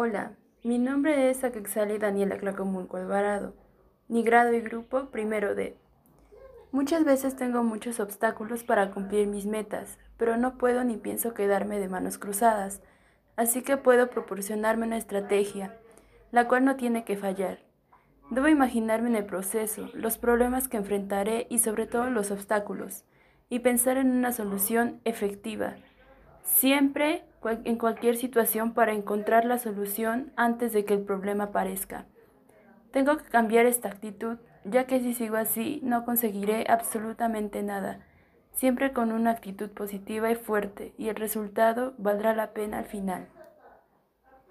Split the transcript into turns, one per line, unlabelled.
Hola, mi nombre es Aquexali Daniela Clacomulco Alvarado, mi grado y grupo primero D. Muchas veces tengo muchos obstáculos para cumplir mis metas, pero no puedo ni pienso quedarme de manos cruzadas, así que puedo proporcionarme una estrategia, la cual no tiene que fallar. Debo imaginarme en el proceso, los problemas que enfrentaré y sobre todo los obstáculos, y pensar en una solución efectiva siempre en cualquier situación para encontrar la solución antes de que el problema aparezca. Tengo que cambiar esta actitud, ya que si sigo así no conseguiré absolutamente nada, siempre con una actitud positiva y fuerte, y el resultado valdrá la pena al final.